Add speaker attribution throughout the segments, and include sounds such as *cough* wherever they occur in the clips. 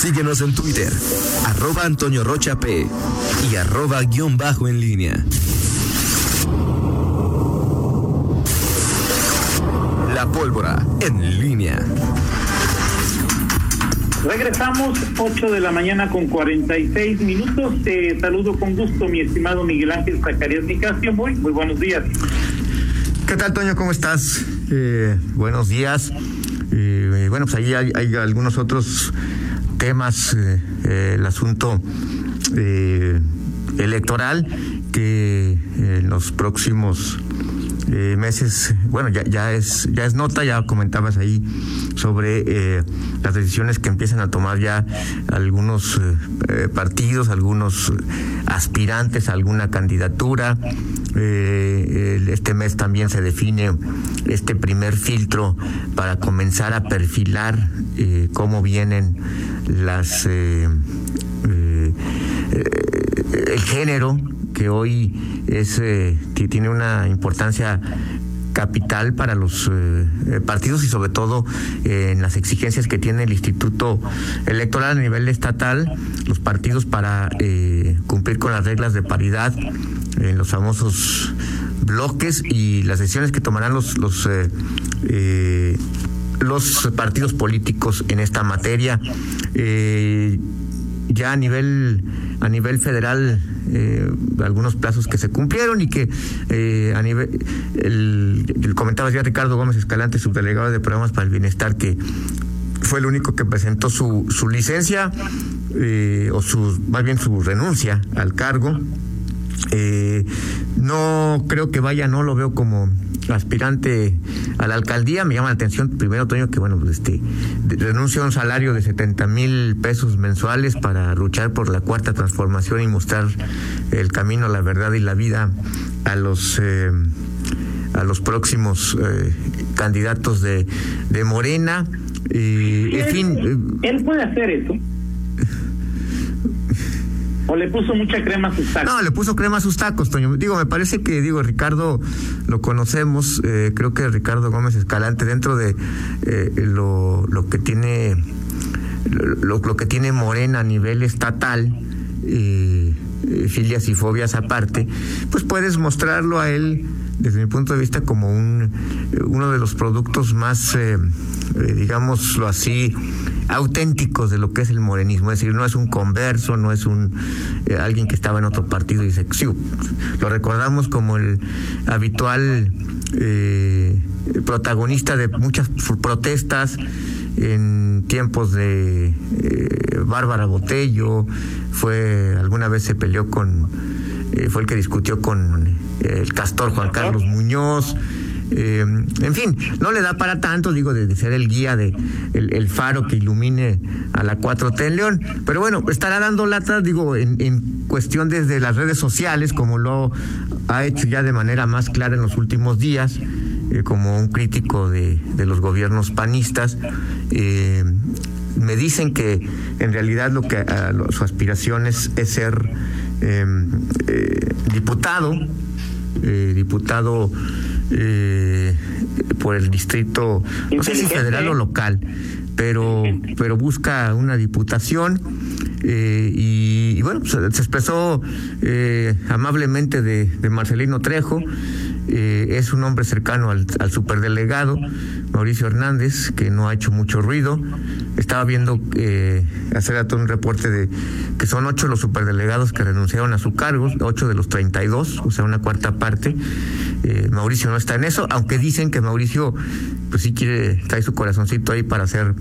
Speaker 1: Síguenos en Twitter, arroba Antonio Rocha P y arroba guion bajo en línea. La pólvora en línea.
Speaker 2: Regresamos 8 de la mañana con 46 minutos. Te saludo con gusto, mi estimado Miguel Ángel Zacarías Nicasio. Muy, muy buenos días.
Speaker 3: ¿Qué tal, Toño? ¿Cómo estás? Eh, buenos días. Eh, bueno, pues ahí hay, hay, algunos otros temas. Eh, el asunto electoral que en los próximos eh, meses, bueno, ya, es, ya es nota, ya comentabas ahí sobre eh, las decisiones que empiezan a tomar ya algunos eh, partidos, algunos aspirantes a alguna candidatura. este mes también se define este primer filtro para comenzar a perfilar cómo vienen las el género que hoy es eh, tiene una importancia capital para los eh, eh, partidos y sobre todo en las exigencias que tiene el Instituto Electoral a nivel estatal, los partidos para cumplir con las reglas de paridad en los famosos bloques y las decisiones que tomarán los los los partidos políticos en esta materia. ya a nivel a nivel federal eh, algunos plazos que se cumplieron y que eh, a nivel, el, comentaba ya Ricardo Gómez Escalante, subdelegado de programas para el bienestar, que fue el único que presentó su, su licencia eh, o su, más bien su renuncia al cargo. no creo que vaya, no lo veo como aspirante a la alcaldía. Me llama la atención, primero, Toño, que bueno, pues, este, renuncia a un salario de 70 mil pesos mensuales para luchar por la cuarta transformación y mostrar el camino, la verdad y la vida a los eh, a los próximos eh, candidatos de, de Morena. y en fin.
Speaker 2: Él puede hacer eso. ¿O le puso mucha crema a sus tacos?
Speaker 3: No, le puso crema a sus tacos, Toño. Digo, me parece que, digo, Ricardo lo conocemos, eh, creo que Ricardo Gómez Escalante, dentro de eh, lo, lo que tiene lo, que tiene Morena a nivel estatal, eh, filias y fobias aparte, pues puedes mostrarlo a él desde mi punto de vista como un uno de los productos más eh, digámoslo así auténticos de lo que es el morenismo, es decir, no es un converso, no es un eh, alguien que estaba en otro partido y dice, lo recordamos como el habitual eh, protagonista de muchas protestas en tiempos de eh, Bárbara Botello, fue alguna vez se peleó con, eh, fue el que discutió con eh, el castor Juan Carlos Muñoz. Eh, en fin, no le da para tanto, digo, de, ser el guía de el, faro que ilumine a la 4T en León. Pero bueno, estará dando lata, digo, en, en, cuestión desde las redes sociales, como lo ha hecho ya de manera más clara en los últimos días, eh, como un crítico de, de los gobiernos panistas. Eh, me dicen que en realidad lo que a, lo, su aspiración es, es ser em, eh, diputado, diputado eh, por el distrito, no sé si federal o local, pero, pero busca una diputación. Eh, y, y, bueno, pues, se expresó eh, amablemente de, de, Marcelino Trejo, eh, es un hombre cercano al, al, superdelegado Mauricio Hernández, que no ha hecho mucho ruido. Estaba viendo eh, hace rato un reporte de que son ocho los superdelegados que renunciaron a su cargo, ocho de los 32, o sea, una cuarta parte. Eh, Mauricio no está en eso, aunque dicen que Mauricio, pues sí quiere, trae su corazoncito ahí para ser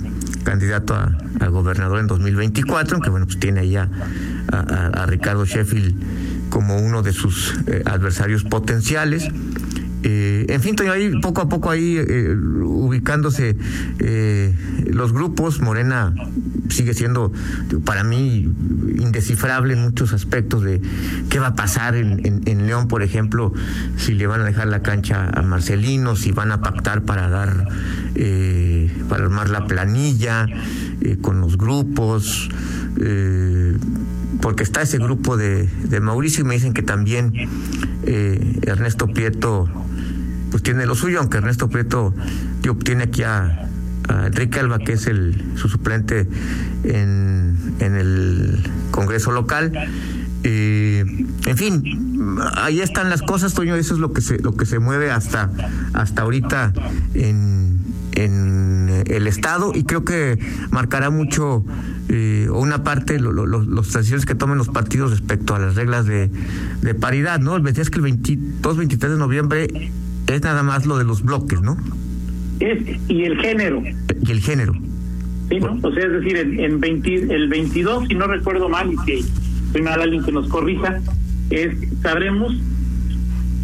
Speaker 3: candidato a, gobernador en 2024, aunque bueno, pues tiene ahí a Ricardo Sheffield como uno de sus eh, adversarios potenciales. Eh, en fin, ahí poco a poco ahí eh, ubicándose eh, los grupos. Morena sigue siendo para mí indescifrable en muchos aspectos de qué va a pasar en, León, por ejemplo, si le van a dejar la cancha a Marcelino, si van a pactar para dar, eh, para armar la planilla eh, con los grupos. Eh, porque está ese grupo de, de, Mauricio y me dicen que también Ernesto Prieto pues tiene lo suyo, aunque Ernesto Prieto tío, tiene aquí a, a, Enrique Alba, que es el su suplente en, en el Congreso local. En fin, ahí están las cosas, Toño, eso es lo que se, lo que se mueve hasta, hasta ahorita en, en el Estado y creo que marcará mucho eh, una parte lo, lo, las decisiones que tomen los partidos respecto a las reglas de, de paridad, ¿no? Decías que el 22, 23 de noviembre es nada más lo de los bloques, ¿no?
Speaker 2: Es, y el género.
Speaker 3: Y el género.
Speaker 2: Sí, ¿no? O sea, es decir, en, en 20, el 22, si no recuerdo mal, y que soy mal alguien que nos corrija, es sabremos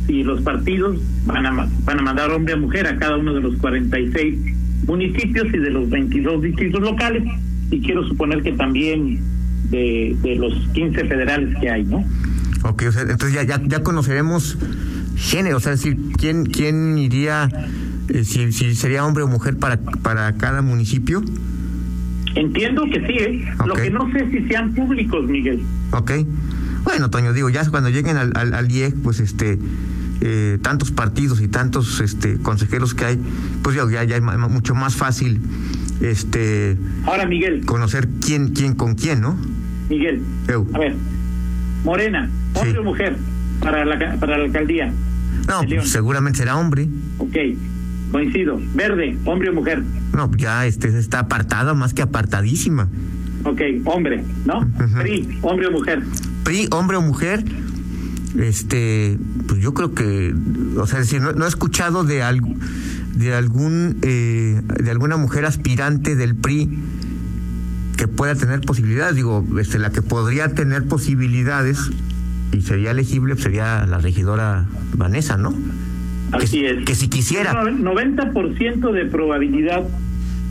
Speaker 2: si los partidos van a, van a mandar hombre a mujer a cada uno de los 46 municipios y de los 22 distritos locales, y quiero suponer que también de, de los 15 federales que hay, ¿no?
Speaker 3: Ok, o sea, entonces ya, ya, ya conoceremos género, o sea, es decir, quién, quién iría, eh, si, si sería hombre o mujer para, para cada municipio.
Speaker 2: Entiendo que sí, ¿eh? Lo que no sé si sean públicos, Miguel.
Speaker 3: Ok. Bueno, Toño, digo, ya cuando lleguen al, al, al IEC, pues este, eh, tantos partidos y tantos este, consejeros que hay, pues ya, ya, ya es mucho más fácil este,
Speaker 2: Ahora, Miguel,
Speaker 3: conocer quién, quién con quién, ¿no?
Speaker 2: Miguel,
Speaker 3: Eu.
Speaker 2: a ver, Morena, hombre
Speaker 3: Sí.
Speaker 2: o mujer para la, para la alcaldía.
Speaker 3: No, pues, seguramente será hombre.
Speaker 2: Ok, coincido. Verde, hombre o mujer.
Speaker 3: No, ya este, está apartada, más que apartadísima.
Speaker 2: Ok, hombre, ¿no? PRI, hombre o mujer.
Speaker 3: PRI, hombre o mujer, este, pues yo creo que, o sea, es decir, no, no he escuchado de algo de algún eh, de alguna mujer aspirante del PRI que pueda tener posibilidades. Digo, este, la que podría tener posibilidades y sería elegible pues, sería la regidora Vanessa, ¿no?
Speaker 2: Así
Speaker 3: que,
Speaker 2: es.
Speaker 3: que si quisiera.
Speaker 2: No- 90% de probabilidad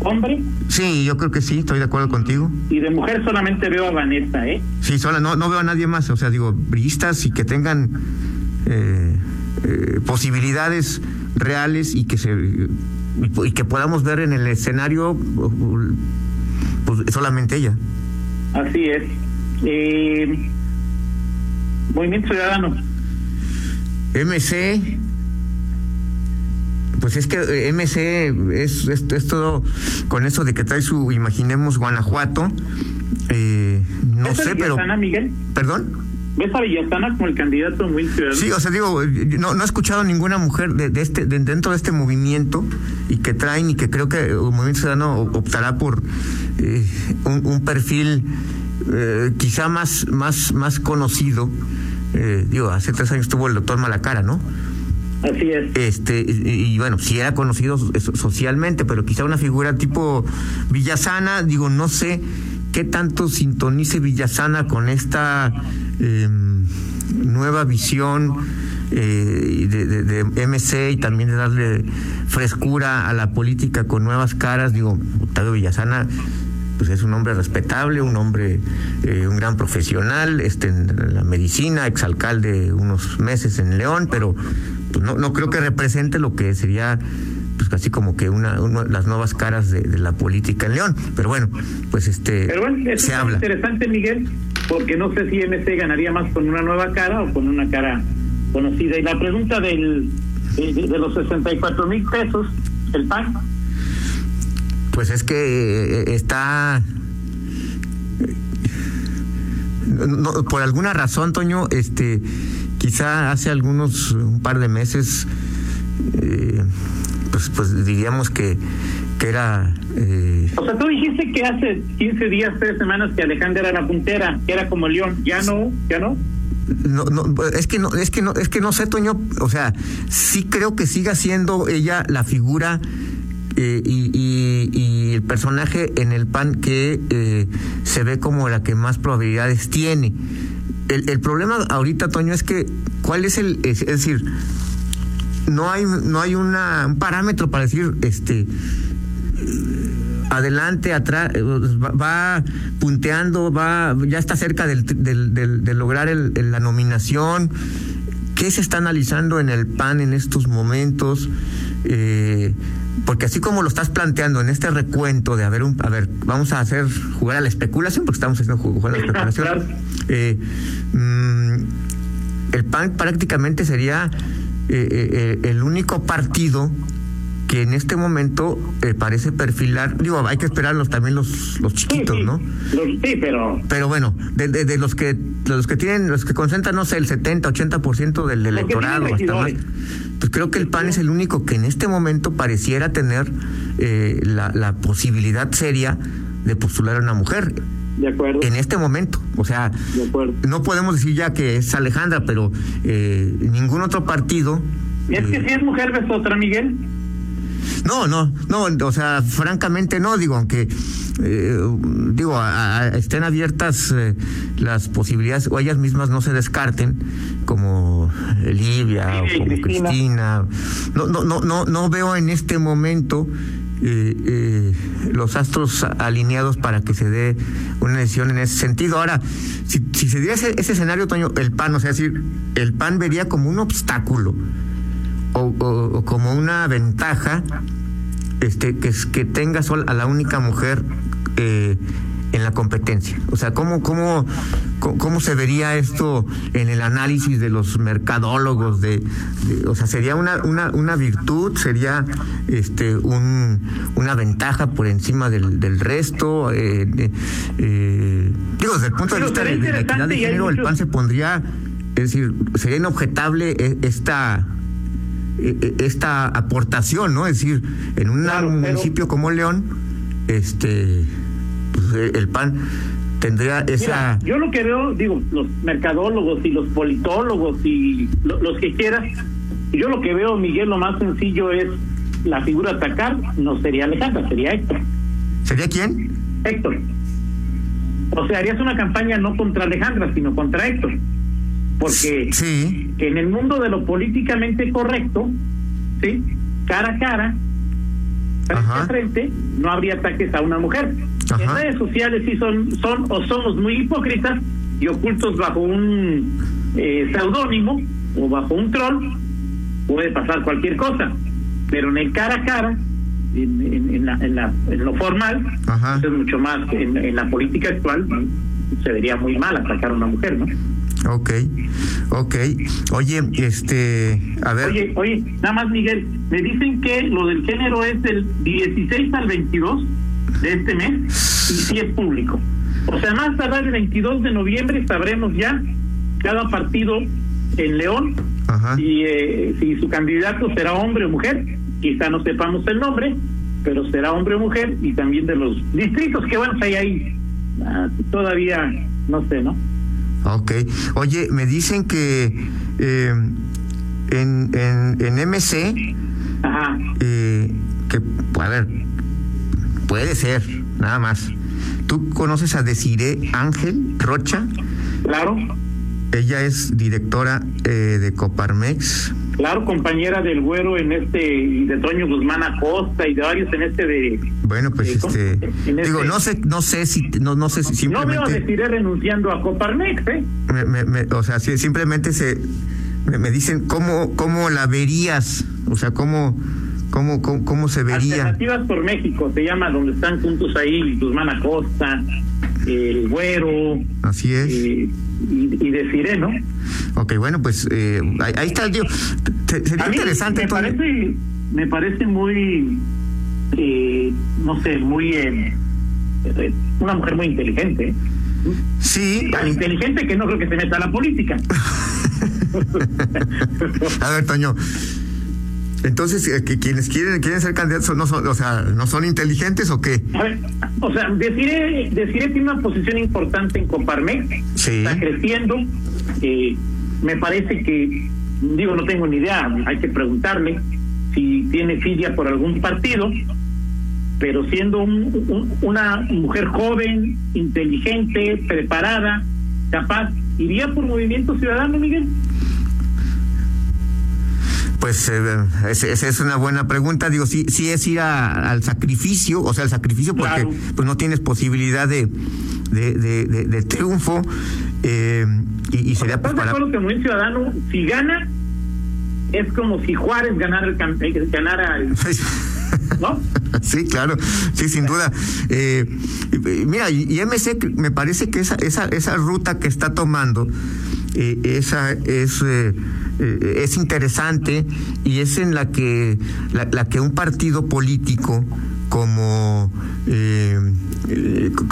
Speaker 2: hombre
Speaker 3: Sí, yo creo que sí, estoy de acuerdo contigo.
Speaker 2: y de mujer solamente veo a Vanessa, ¿eh?
Speaker 3: Sí, sola, no, no veo a nadie más, o sea, digo, brillistas y que tengan eh, eh, posibilidades reales y que se y, y que podamos ver en el escenario pues solamente ella.
Speaker 2: Así es. Eh, Movimiento Ciudadano.
Speaker 3: MC pues es que eh, MC es, es, es todo con eso de que trae su imaginemos Guanajuato eh, no
Speaker 2: ¿Ves a
Speaker 3: sé pero
Speaker 2: Villasana, Miguel?
Speaker 3: perdón
Speaker 2: ¿Ves a Villasana como el candidato de Movimiento Ciudadano?
Speaker 3: Sí, o sea, digo, no, no he escuchado ninguna mujer de, de este de- dentro de este movimiento y que traen y que creo que el Movimiento Ciudadano optará por eh, un, un perfil eh, quizá más más más conocido. Eh, digo, hace tres años tuvo el doctor Malacara, ¿no?
Speaker 2: Así es.
Speaker 3: Este, y, y bueno, sí era conocido so- so- socialmente, pero quizá una figura tipo Villasana, digo, no sé qué tanto sintonice Villasana con esta eh, nueva visión eh, de, de- de MC y también de darle frescura a la política con nuevas caras. Digo, Octavio Villasana pues es un hombre respetable, un hombre, eh, un gran profesional, este, en la medicina, exalcalde unos meses en León, pero pues no, no creo que represente lo que sería pues casi como que una, una- las nuevas caras de, de la política en León. Pero bueno, pues este
Speaker 2: Pero bueno, eso
Speaker 3: se
Speaker 2: es
Speaker 3: habla.
Speaker 2: interesante, Miguel, porque no sé si MC ganaría más con una nueva cara o con una cara conocida. Y la pregunta del, de, de- de los 64 mil pesos, el PAN,
Speaker 3: Pues es que eh, está no, no, por alguna razón, Toño, este, quizá hace algunos un par de meses, eh, pues, pues diríamos que, que era eh,
Speaker 2: o sea, tú dijiste que hace 15 días, 3 semanas que Alejandra era la puntera, que era como León, ya no, ya no.
Speaker 3: no, no, es que no, es que no, es que no sé, Toño, o sea, sí creo que siga siendo ella la figura eh, y, y- y el personaje en el PAN que eh, se ve como la que más probabilidades tiene. El, problema ahorita, Toño, es que cuál es el, es, decir, no hay, no hay una, un parámetro para decir, este, adelante, atrás, va, va punteando, va, ya está cerca del, del- del- de lograr el- el- la nominación. ¿Qué se está analizando en el PAN en estos momentos? Eh, porque así como lo estás planteando en este recuento de a ver, un, a ver, vamos a hacer jugar a la especulación, porque estamos haciendo ju- jugar a la especulación. Eh, mm, el PAN prácticamente sería eh, eh, eh, el único partido que en este momento eh, parece perfilar, digo, hay que esperarlos también los, los chiquitos, ¿no?
Speaker 2: sí, pero...
Speaker 3: Pero bueno, de, de, los que los que tienen, los que concentran, no sé, el 70, 80% del electorado, hasta más, pues creo que el PAN es el único que en este momento pareciera tener eh, la, la posibilidad seria de postular a una mujer.
Speaker 2: De acuerdo.
Speaker 3: En este momento. O sea, no podemos decir ya que es Alejandra, pero eh, ningún otro partido.
Speaker 2: ¿Es que si es mujer ves otra, Miguel?
Speaker 3: No, no, no, o sea, francamente no, digo, aunque, eh, digo, estén abiertas eh, las posibilidades, o ellas mismas no se descarten, como Livia o como Cristina. No, no, no, no, no veo en este momento eh, eh, los astros alineados para que se dé una decisión en ese sentido. Ahora, si, se diera ese, escenario, Toño, el PAN, o sea, decir, el PAN vería como un obstáculo o, como una ventaja este que, que tenga sol a la única mujer eh, en la competencia. O sea, ¿cómo, cómo, cómo se vería esto en el análisis de los mercadólogos? De, o sea, sería una, una, una virtud, sería este un, una ventaja por encima del, del resto. Eh, eh, digo, desde el punto de vista de, la equidad de género, el PAN se pondría, es decir, sería inobjetable esta esta aportación, ¿no? Es decir, en un municipio como León, este pues, eh, el PAN tendría esa...
Speaker 2: yo lo que veo, digo, los mercadólogos y los politólogos y los que quieras, yo lo que veo, Miguel, lo más sencillo es la figura a atacar, no sería Alejandra, sería Héctor.
Speaker 3: ¿Sería quién?
Speaker 2: Héctor. O sea, harías una campaña no contra Alejandra, sino contra Héctor. Porque
Speaker 3: sí.
Speaker 2: en el mundo de lo políticamente correcto, ¿sí? cara a cara, frente a frente, no habría ataques a una mujer. En redes sociales sí son, son o somos muy hipócritas y ocultos bajo un eh, seudónimo o bajo un troll, puede pasar cualquier cosa. Pero en el cara a cara, en, la, en, la, en lo formal, es mucho más. En, la política actual se vería muy mal atacar a una mujer, ¿no?
Speaker 3: Ok, ok. Oye, este, a ver.
Speaker 2: Oye, oye, nada más, Miguel, me dicen que lo del género es del 16 al 22 de este mes y si es público. O sea, más tarde el 22 de noviembre sabremos ya cada partido en León y eh, si su candidato será hombre o mujer. Quizá no sepamos el nombre, pero será hombre o mujer y también de los distritos que van hay ahí. Ah, todavía no sé, ¿no?
Speaker 3: Ok. Oye, me dicen que eh, en, en, en MC, Eh, que, a ver, puede ser, nada más. ¿Tú conoces a Desiree Ángel Rocha?
Speaker 2: Claro.
Speaker 3: Ella es directora eh, de Coparmex.
Speaker 2: Claro, compañera del güero en este, y de Toño Guzmán Acosta y de varios en este de.
Speaker 3: Bueno, pues este. Digo, este no sé, no sé si, no, no sé si simplemente.
Speaker 2: No veo Desiree renunciando a Coparmex, ¿eh?
Speaker 3: o sea, si, simplemente se. Me, dicen, ¿cómo, ¿cómo la verías? O sea, ¿cómo.? ¿Cómo, cómo, se vería?
Speaker 2: Alternativas por México se llama, donde están juntos ahí Guzmán Acosta, el Güero.
Speaker 3: Así es.
Speaker 2: Eh, y, y ¿no?
Speaker 3: Ok, bueno, pues eh, ahí, está el tío. Sería interesante.
Speaker 2: Me parece, me parece muy, eh, no sé, muy. una mujer muy inteligente.
Speaker 3: Sí.
Speaker 2: Tan inteligente que no creo que se meta a la política. *laughs*
Speaker 3: a ver, Toño. Entonces, eh, que quienes quieren quieren ser candidatos no son, o sea, no son inteligentes o qué?
Speaker 2: A ver, o sea, deciré, deciré tiene una posición importante en Coparmex, está creciendo, eh, me parece que, digo, no tengo ni idea, hay que preguntarle si tiene filia por algún partido, pero siendo una mujer joven, inteligente, preparada, capaz, ¿iría por Movimiento Ciudadano, Miguel?
Speaker 3: Pues eh, esa es una buena pregunta. Digo, sí, sí es ir al sacrificio, o sea, el sacrificio porque pues no tienes posibilidad de, de, triunfo eh, y, sería
Speaker 2: pues, para... acuerdo que muy ciudadano, si gana, es como si Juárez ganara el, ganara el, *laughs* ¿No?
Speaker 3: Sí, claro, sí, sin duda. Eh, mira, y MC me parece que esa, esa, esa ruta que está tomando, esa es eh, es interesante y es en la que, la que un partido político como eh,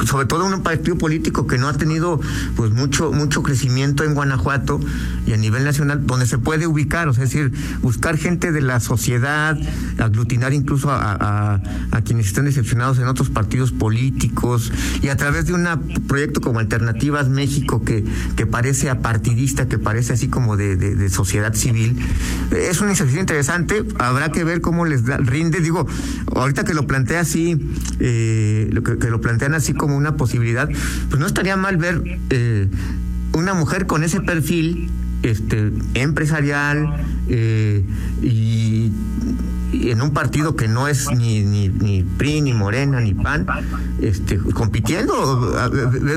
Speaker 3: sobre todo un partido político que no ha tenido pues mucho mucho crecimiento en Guanajuato y a nivel nacional donde se puede ubicar, o sea, es decir, buscar gente de la sociedad, aglutinar incluso a, quienes estén decepcionados en otros partidos políticos y a través de un proyecto como Alternativas México que, que parece apartidista, que parece así como de, sociedad civil, es una iniciativa interesante, habrá que ver cómo les rinde, digo, ahorita que lo plantea así, eh, lo que, lo plantean así como una posibilidad, pues no estaría mal ver eh, una mujer con ese perfil este empresarial eh, y, en un partido que no es ni, ni, ni PRI, ni Morena, ni PAN, este, compitiendo,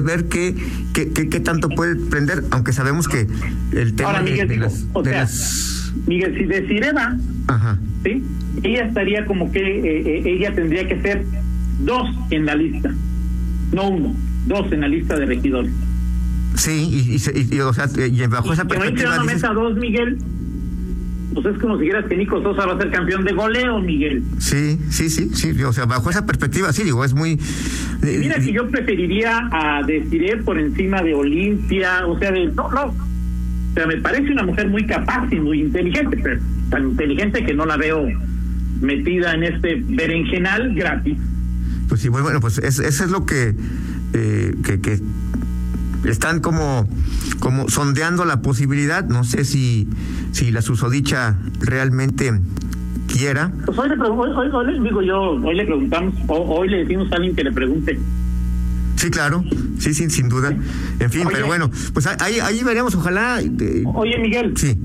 Speaker 3: ver qué, qué, qué, tanto puede prender, aunque sabemos que el tema
Speaker 2: de, las, Miguel, si decide va, ¿sí? ella estaría como que eh, eh, ella tendría que ser dos en la lista, no uno, dos en la lista de regidores.
Speaker 3: Sí, y, o sea, y bajo esa perspectiva.
Speaker 2: Que no dos, Miguel. Pues es como si dijeras que Nico Sosa va a ser campeón de goleo, Miguel.
Speaker 3: Sí, sí, sí, sí. O sea, bajo esa perspectiva, sí, digo, es muy.
Speaker 2: Eh, Mira que yo preferiría a Desiree por encima de Olimpia, o sea, de. No, no. O sea, me parece una mujer muy capaz y muy inteligente, pero tan inteligente que no la veo metida en este berenjenal gratis.
Speaker 3: Pues sí, bueno, pues eso es lo que, eh, que, que están como, como sondeando la posibilidad, no sé si, si la susodicha realmente quiera.
Speaker 2: Pues hoy le, hoy, digo yo, hoy le preguntamos, hoy le decimos a alguien que le pregunte.
Speaker 3: Sí, claro, sí, sí, sin duda. En fin, pero bueno, pues ahí, ahí veremos, ojalá.
Speaker 2: oye, Miguel.
Speaker 3: Sí.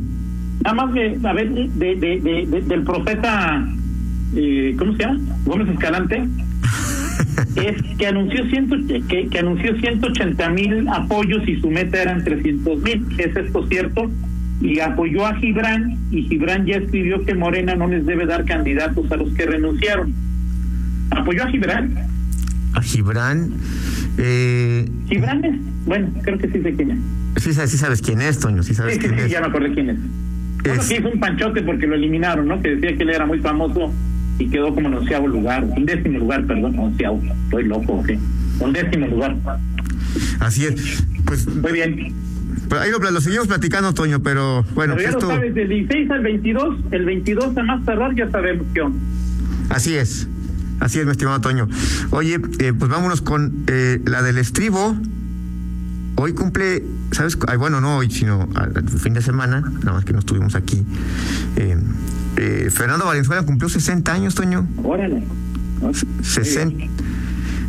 Speaker 2: Nada más de, a ver, de, de, de, del profeta, eh, ¿cómo se llama? Gómez Escalante es que anunció ciento, que, que anunció 180 mil apoyos y su meta eran 300 mil. ¿Es esto cierto? Y apoyó a Gibran y Gibran ya escribió que Morena no les debe dar candidatos a los que renunciaron. ¿Apoyó a Gibran?
Speaker 3: A Gibran. Eh...
Speaker 2: Gibran es, bueno, creo que sí sé quién es. Sí,
Speaker 3: sí sabes quién es, Toño, sí sabes quién
Speaker 2: sí,
Speaker 3: es.
Speaker 2: ya me acordé quién es. Bueno, que hizo un panchote porque lo eliminaron, ¿no? Que decía que él era muy famoso y quedó como en onceavo lugar, un décimo lugar, perdón, onceavo, estoy loco, ¿ok? Un décimo lugar.
Speaker 3: Así es. Pues,
Speaker 2: Muy bien.
Speaker 3: Pues ahí lo, seguimos platicando, Toño, pero bueno.
Speaker 2: Pero ya
Speaker 3: esto...
Speaker 2: lo sabes, del 16 al 22, el 22 a más tardar ya sabemos qué onda.
Speaker 3: Así es. Así es, mi estimado Toño. Oye, eh, pues vámonos con eh, la del estribo. Hoy cumple, ¿sabes? Ay, bueno, no hoy, sino al fin de semana, nada más que no estuvimos aquí. Eh, eh, Fernando Valenzuela cumplió 60 años, Toño.
Speaker 2: Órale.
Speaker 3: 60,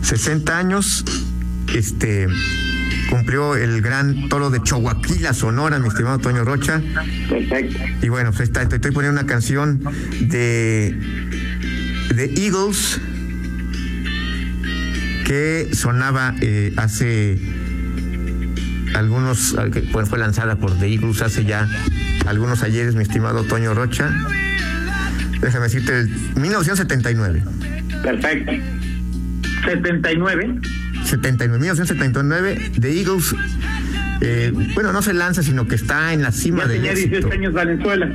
Speaker 3: 60 años. Este cumplió el gran toro de Chihuahua, Sonora, mi estimado Toño Rocha.
Speaker 2: Perfecto.
Speaker 3: Y bueno, pues está, estoy poniendo una canción de, de Eagles que sonaba eh, hace algunos, que fue lanzada por The Eagles hace ya algunos ayeres, mi estimado Toño Rocha déjame decirte, el 1979.
Speaker 2: Perfecto. 79.
Speaker 3: 79, 1979, The Eagles, eh, bueno, no se lanza, sino que está en la cima
Speaker 2: de tenía 18 años Valenzuela.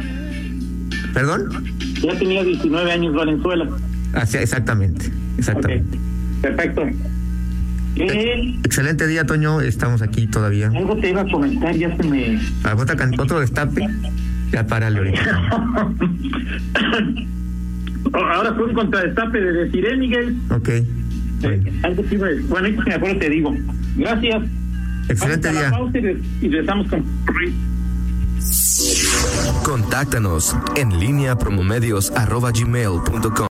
Speaker 3: ¿Perdón?
Speaker 2: Ya tenía 19 años Valenzuela.
Speaker 3: Así, exactamente, exactamente.
Speaker 2: Perfecto.
Speaker 3: Eh, excelente día, Toño. Estamos aquí todavía.
Speaker 2: Algo te iba a comentar, ya se me.
Speaker 3: otro destape? Ya para ahorita. *laughs*
Speaker 2: Ahora fue un contradestape de decir, ¿eh, Miguel?
Speaker 3: Ok.
Speaker 2: Bueno, algo me... bueno, me acuerdo te digo. Gracias.
Speaker 3: Excelente día.
Speaker 2: y regresamos con...
Speaker 1: Contáctanos en línea promomedios arroba gmail.com